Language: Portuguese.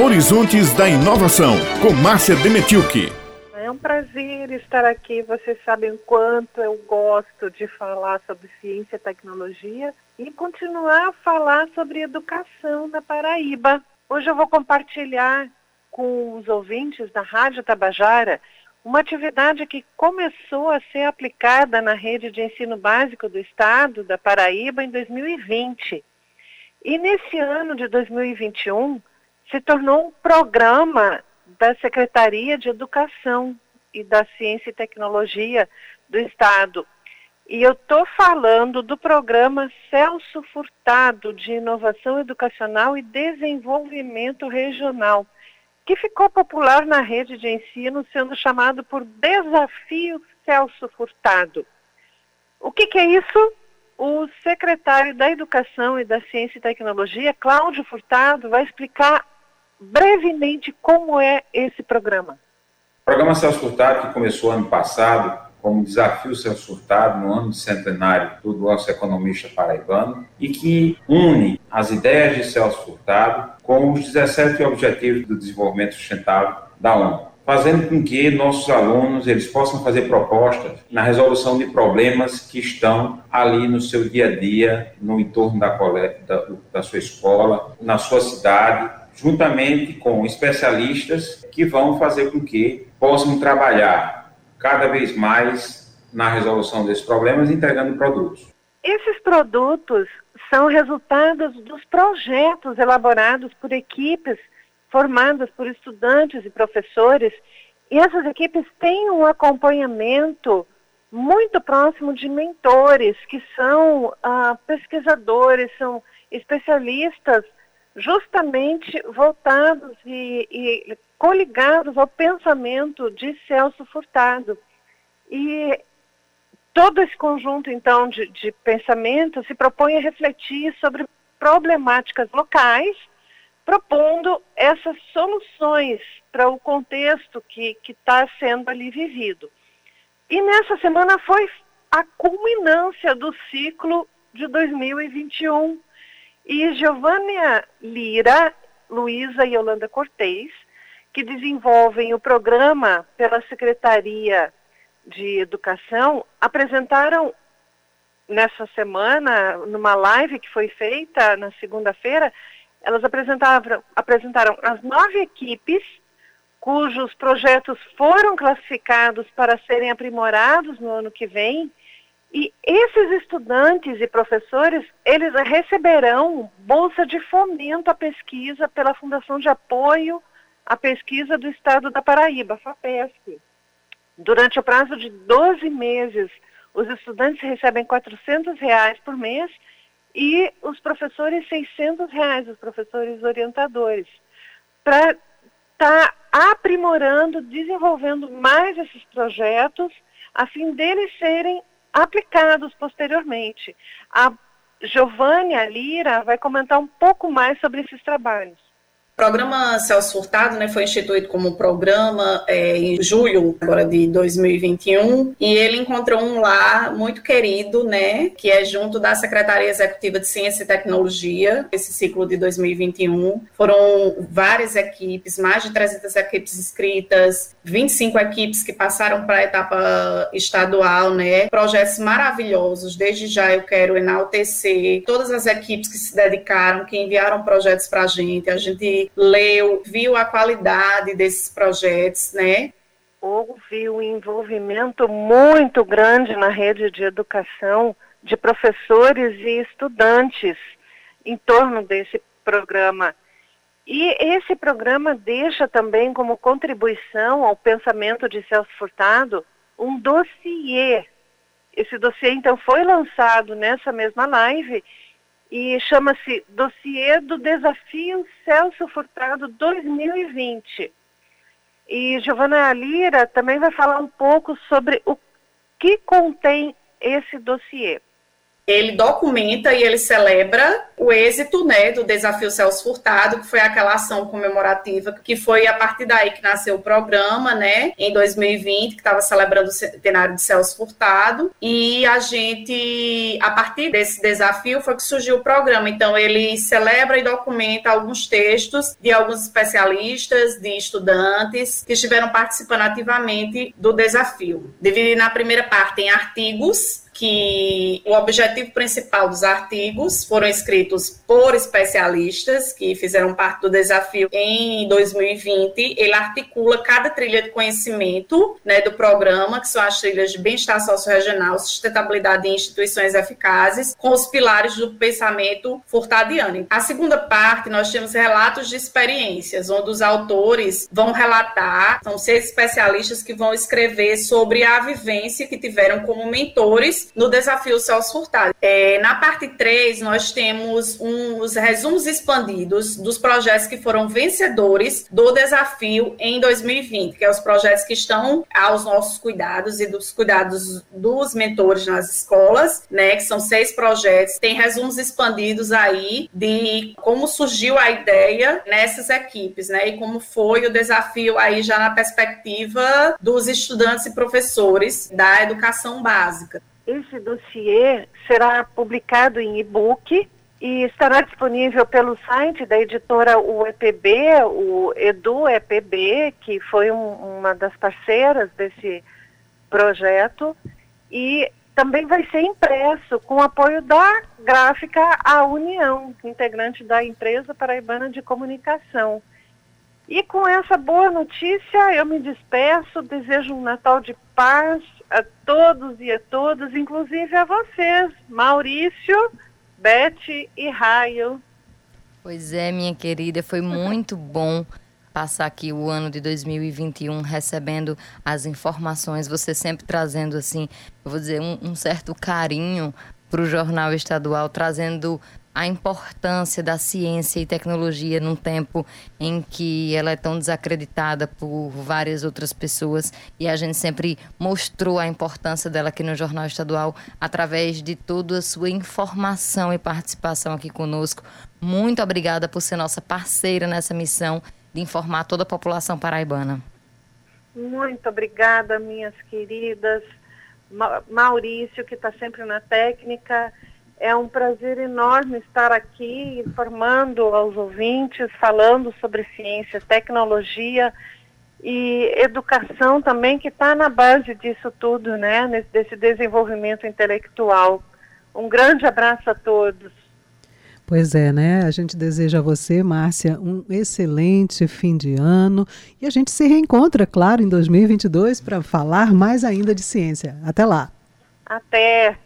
Horizontes da Inovação, com Márcia Demetilke. É um prazer estar aqui. Vocês sabem o quanto eu gosto de falar sobre ciência e tecnologia e continuar a falar sobre educação na Paraíba. Hoje eu vou compartilhar com os ouvintes da Rádio Tabajara uma atividade que começou a ser aplicada na rede de ensino básico do estado da Paraíba em 2020. E nesse ano de 2021, se tornou um programa da Secretaria de Educação e da Ciência e Tecnologia do Estado. E eu estou falando do programa Celso Furtado de Inovação Educacional e Desenvolvimento Regional, que ficou popular na rede de ensino, sendo chamado por Desafio Celso Furtado. O que, que é isso? O secretário da Educação e da Ciência e Tecnologia, Cláudio Furtado, vai explicar brevemente como é esse programa. O programa Celso Furtado, que começou ano passado como desafio Celso Furtado no ano de centenário do nosso economista paraibano e que une as ideias de Celso Furtado com os 17 Objetivos do Desenvolvimento Sustentável da ONU, fazendo com que nossos alunos eles possam fazer propostas na resolução de problemas que estão ali no seu dia a dia, no entorno da, da, da sua escola, na sua cidade, juntamente com especialistas que vão fazer com que possam trabalhar cada vez mais na resolução desses problemas, entregando produtos. Esses produtos são resultados dos projetos elaborados por equipes formadas por estudantes e professores, e essas equipes têm um acompanhamento muito próximo de mentores, que são ah, pesquisadores, são especialistas justamente voltados e, e coligados ao pensamento de Celso Furtado. E todo esse conjunto, então, de, de pensamento se propõe a refletir sobre problemáticas locais, propondo essas soluções para o contexto que está sendo ali vivido. E nessa semana foi a culminância do ciclo de 2021, e Giovânia Lira, Luísa e Yolanda Cortez, que desenvolvem o programa pela Secretaria de Educação, apresentaram nessa semana, numa live que foi feita na segunda-feira, elas apresentaram, apresentaram as nove equipes cujos projetos foram classificados para serem aprimorados no ano que vem e esses estudantes e professores, eles receberão bolsa de fomento à pesquisa pela Fundação de Apoio à Pesquisa do Estado da Paraíba, FAPESP. Durante o prazo de 12 meses, os estudantes recebem 400 reais por mês e os professores 600 reais, os professores orientadores, para estar tá aprimorando, desenvolvendo mais esses projetos, a fim deles serem aplicados posteriormente. A Giovânia Lira vai comentar um pouco mais sobre esses trabalhos. O programa Celso Furtado né, foi instituído como programa é, em julho agora de 2021 e ele encontrou um lar muito querido, né, que é junto da Secretaria Executiva de Ciência e Tecnologia, esse ciclo de 2021. Foram várias equipes, mais de 300 equipes inscritas, 25 equipes que passaram para a etapa estadual, né, projetos maravilhosos. Desde já eu quero enaltecer todas as equipes que se dedicaram, que enviaram projetos para a gente. A gente leu, viu a qualidade desses projetos, né? Houve um envolvimento muito grande na rede de educação de professores e estudantes em torno desse programa. E esse programa deixa também como contribuição ao pensamento de Celso Furtado um dossiê. Esse dossiê, então, foi lançado nessa mesma live e chama-se Dossiê do Desafio Celso Furtado 2020. E Giovana Lira também vai falar um pouco sobre o que contém esse dossiê. Ele documenta e ele celebra o êxito né, do desafio Celso Furtado, que foi aquela ação comemorativa, que foi a partir daí que nasceu o programa, né, em 2020, que estava celebrando o centenário de Celso Furtado, e a gente, a partir desse desafio, foi que surgiu o programa. Então, ele celebra e documenta alguns textos de alguns especialistas, de estudantes, que estiveram participando ativamente do desafio. Dividido na primeira parte em artigos, que o objetivo principal dos artigos foram escritos por especialistas que fizeram parte do desafio em 2020. Ele articula cada trilha de conhecimento né, do programa, que são as trilhas de bem-estar socio-regional, sustentabilidade em instituições eficazes, com os pilares do pensamento furtadiano. A segunda parte, nós temos relatos de experiências, onde os autores vão relatar, são seis especialistas que vão escrever sobre a vivência que tiveram como mentores no desafio Celso Furtado. É, na parte 3, nós temos um, os resumos expandidos dos projetos que foram vencedores do desafio em 2020, que é os projetos que estão aos nossos cuidados e dos cuidados dos mentores nas escolas, né, que são seis projetos. Tem resumos expandidos aí de como surgiu a ideia nessas equipes, né, e como foi o desafio aí já na perspectiva dos estudantes e professores da educação básica. Esse dossiê será publicado em e-book e estará disponível pelo site da editora UEPB, o Edu EPB, que foi um, uma das parceiras desse projeto, e também vai ser impresso com apoio da gráfica A União, integrante da empresa paraibana de comunicação. E com essa boa notícia, eu me despeço, desejo um Natal de paz a todos e a todas, inclusive a vocês, Maurício, Beth e Raio. Pois é, minha querida, foi muito bom passar aqui o ano de 2021 recebendo as informações, você sempre trazendo assim, eu vou dizer, um, um certo carinho para o jornal estadual, trazendo a importância da ciência e tecnologia num tempo em que ela é tão desacreditada por várias outras pessoas e a gente sempre mostrou a importância dela aqui no Jornal Estadual através de toda a sua informação e participação aqui conosco. Muito obrigada por ser nossa parceira nessa missão de informar toda a população paraibana. Muito obrigada, minhas queridas. Maurício, que está sempre na técnica, é um prazer enorme estar aqui informando aos ouvintes, falando sobre ciência, tecnologia e educação também, que está na base disso tudo, né? Desse desenvolvimento intelectual. Um grande abraço a todos. Pois é, né? A gente deseja a você, Márcia, um excelente fim de ano e a gente se reencontra, claro, em 2022 para falar mais ainda de ciência. Até lá. Até.